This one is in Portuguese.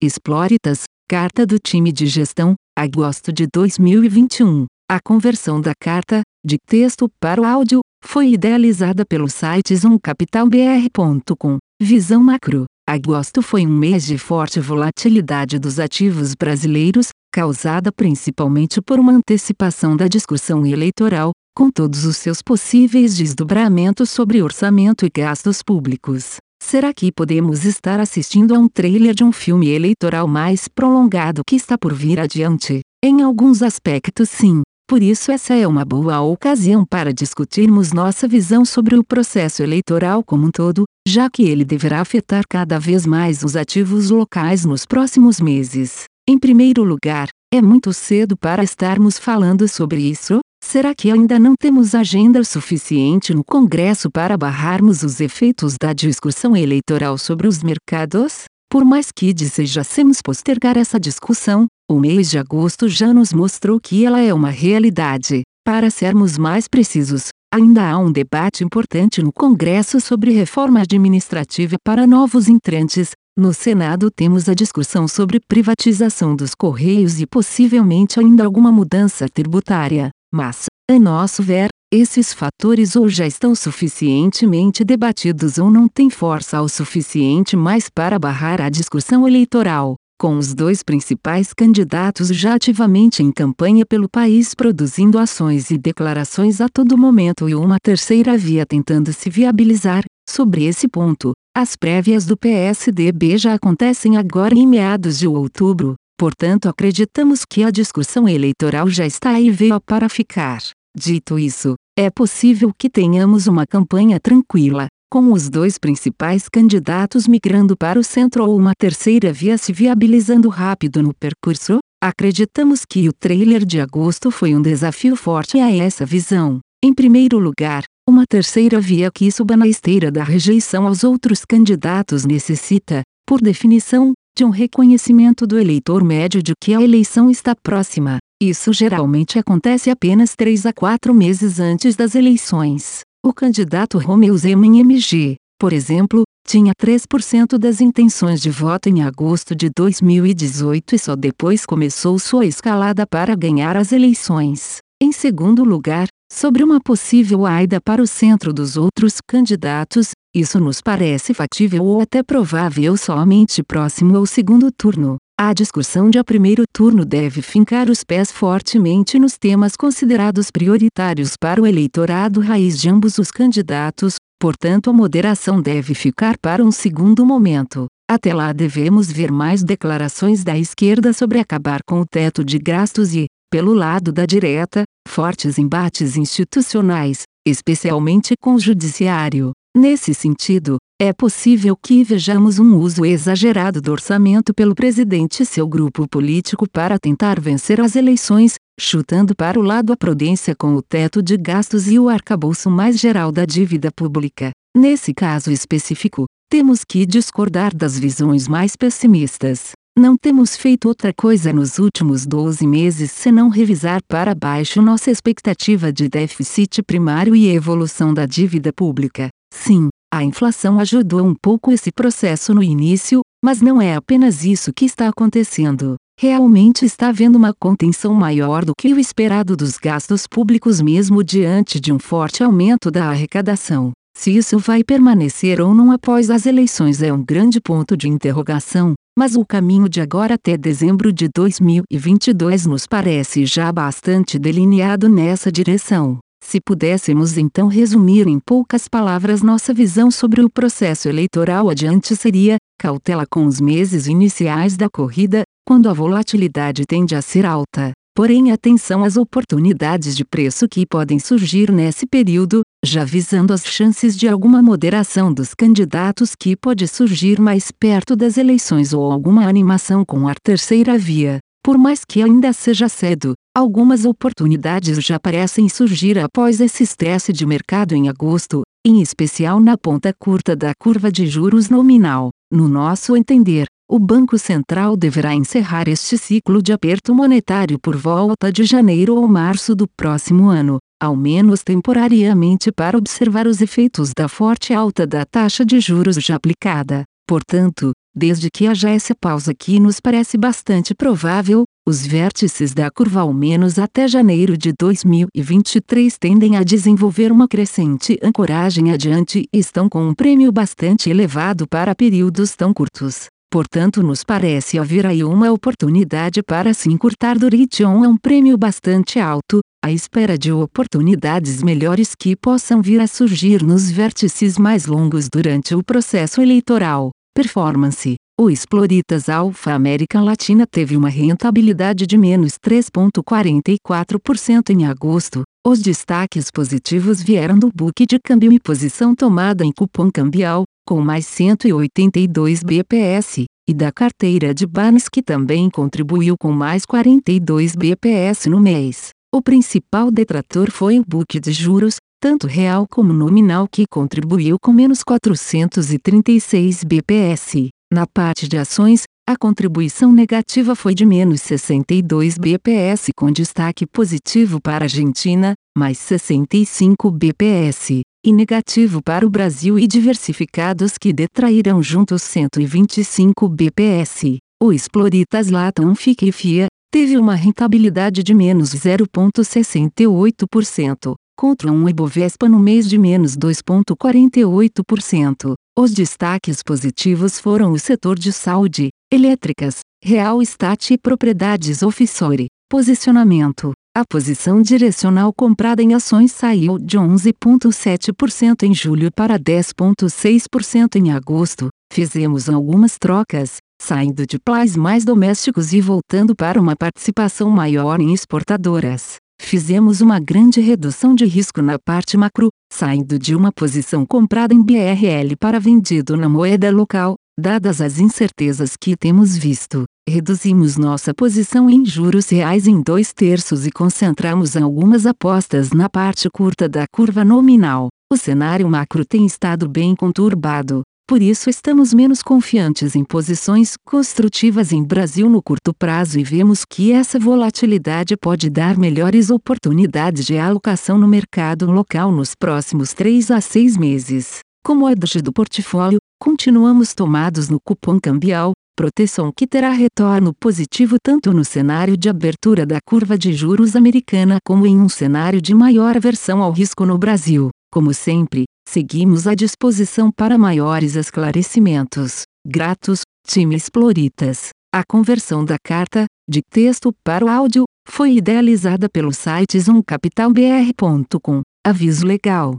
Explóritas, Carta do Time de Gestão, agosto de 2021. A conversão da carta, de texto para o áudio, foi idealizada pelo site zoomcapitalbr.com. Visão macro. Agosto foi um mês de forte volatilidade dos ativos brasileiros, causada principalmente por uma antecipação da discussão eleitoral, com todos os seus possíveis desdobramentos sobre orçamento e gastos públicos. Será que podemos estar assistindo a um trailer de um filme eleitoral mais prolongado que está por vir adiante? Em alguns aspectos, sim. Por isso, essa é uma boa ocasião para discutirmos nossa visão sobre o processo eleitoral como um todo, já que ele deverá afetar cada vez mais os ativos locais nos próximos meses. Em primeiro lugar, é muito cedo para estarmos falando sobre isso? Será que ainda não temos agenda suficiente no Congresso para barrarmos os efeitos da discussão eleitoral sobre os mercados? Por mais que desejásemos postergar essa discussão, o mês de agosto já nos mostrou que ela é uma realidade. Para sermos mais precisos, ainda há um debate importante no Congresso sobre reforma administrativa para novos entrantes. No Senado temos a discussão sobre privatização dos Correios e possivelmente ainda alguma mudança tributária. Mas, a nosso ver, esses fatores ou já estão suficientemente debatidos ou não têm força o suficiente mais para barrar a discussão eleitoral com os dois principais candidatos já ativamente em campanha pelo país produzindo ações e declarações a todo momento e uma terceira via tentando se viabilizar. Sobre esse ponto, as prévias do PSDB já acontecem agora em meados de outubro, portanto acreditamos que a discussão eleitoral já está aí veio para ficar. Dito isso, é possível que tenhamos uma campanha tranquila, com os dois principais candidatos migrando para o centro ou uma terceira via se viabilizando rápido no percurso, acreditamos que o trailer de agosto foi um desafio forte a essa visão. Em primeiro lugar, uma terceira via que suba na esteira da rejeição aos outros candidatos necessita, por definição, de um reconhecimento do eleitor médio de que a eleição está próxima. Isso geralmente acontece apenas três a quatro meses antes das eleições. O candidato Romeu Zema em MG, por exemplo, tinha 3% das intenções de voto em agosto de 2018 e só depois começou sua escalada para ganhar as eleições. Em segundo lugar, sobre uma possível aida para o centro dos outros candidatos, isso nos parece fatível ou até provável somente próximo ao segundo turno. A discussão de a primeiro turno deve fincar os pés fortemente nos temas considerados prioritários para o eleitorado raiz de ambos os candidatos, portanto, a moderação deve ficar para um segundo momento. Até lá devemos ver mais declarações da esquerda sobre acabar com o teto de gastos e, pelo lado da direita, fortes embates institucionais, especialmente com o judiciário. Nesse sentido, é possível que vejamos um uso exagerado do orçamento pelo presidente e seu grupo político para tentar vencer as eleições, chutando para o lado a prudência com o teto de gastos e o arcabouço mais geral da dívida pública. Nesse caso específico, temos que discordar das visões mais pessimistas. Não temos feito outra coisa nos últimos 12 meses senão revisar para baixo nossa expectativa de déficit primário e evolução da dívida pública. Sim, a inflação ajudou um pouco esse processo no início, mas não é apenas isso que está acontecendo. Realmente está havendo uma contenção maior do que o esperado dos gastos públicos, mesmo diante de um forte aumento da arrecadação. Se isso vai permanecer ou não após as eleições é um grande ponto de interrogação, mas o caminho de agora até dezembro de 2022 nos parece já bastante delineado nessa direção. Se pudéssemos então resumir em poucas palavras nossa visão sobre o processo eleitoral adiante seria: cautela com os meses iniciais da corrida, quando a volatilidade tende a ser alta. Porém, atenção às oportunidades de preço que podem surgir nesse período, já visando as chances de alguma moderação dos candidatos que pode surgir mais perto das eleições ou alguma animação com a terceira via. Por mais que ainda seja cedo, algumas oportunidades já parecem surgir após esse estresse de mercado em agosto, em especial na ponta curta da curva de juros nominal. No nosso entender, o Banco Central deverá encerrar este ciclo de aperto monetário por volta de janeiro ou março do próximo ano, ao menos temporariamente para observar os efeitos da forte alta da taxa de juros já aplicada. Portanto, desde que haja essa pausa que nos parece bastante provável, os vértices da curva ao menos até janeiro de 2023 tendem a desenvolver uma crescente ancoragem adiante e estão com um prêmio bastante elevado para períodos tão curtos. Portanto, nos parece haver aí uma oportunidade para se encurtar duration a um prêmio bastante alto, à espera de oportunidades melhores que possam vir a surgir nos vértices mais longos durante o processo eleitoral. Performance o Exploritas Alpha América Latina teve uma rentabilidade de menos 3,44% em agosto. Os destaques positivos vieram do book de câmbio e posição tomada em cupom cambial, com mais 182 BPS, e da carteira de Barnes que também contribuiu com mais 42 BPS no mês. O principal detrator foi o book de juros, tanto real como nominal que contribuiu com menos 436 BPS. Na parte de ações, a contribuição negativa foi de menos 62 bps com destaque positivo para a Argentina, mais 65 bps, e negativo para o Brasil e diversificados que detraíram juntos 125 bps. O Exploritas Latam FIA teve uma rentabilidade de menos 0,68%, contra um Ibovespa no mês de menos 2,48%. Os destaques positivos foram o setor de saúde, elétricas, real estate e propriedades offshore. Posicionamento: a posição direcional comprada em ações saiu de 11,7% em julho para 10,6% em agosto. Fizemos algumas trocas, saindo de plays mais domésticos e voltando para uma participação maior em exportadoras. Fizemos uma grande redução de risco na parte macro, saindo de uma posição comprada em BRL para vendido na moeda local, dadas as incertezas que temos visto. Reduzimos nossa posição em juros reais em dois terços e concentramos algumas apostas na parte curta da curva nominal. O cenário macro tem estado bem conturbado, por isso estamos menos confiantes em posições construtivas em Brasil no curto prazo e vemos que essa volatilidade pode dar melhores oportunidades de alocação no mercado local nos próximos 3 a 6 meses. Como edge do portfólio, continuamos tomados no cupom cambial, proteção que terá retorno positivo tanto no cenário de abertura da curva de juros americana como em um cenário de maior aversão ao risco no Brasil. Como sempre, Seguimos à disposição para maiores esclarecimentos. Gratos, time Exploritas. A conversão da carta, de texto para o áudio, foi idealizada pelo site zoomcapitalbr.com. Aviso legal.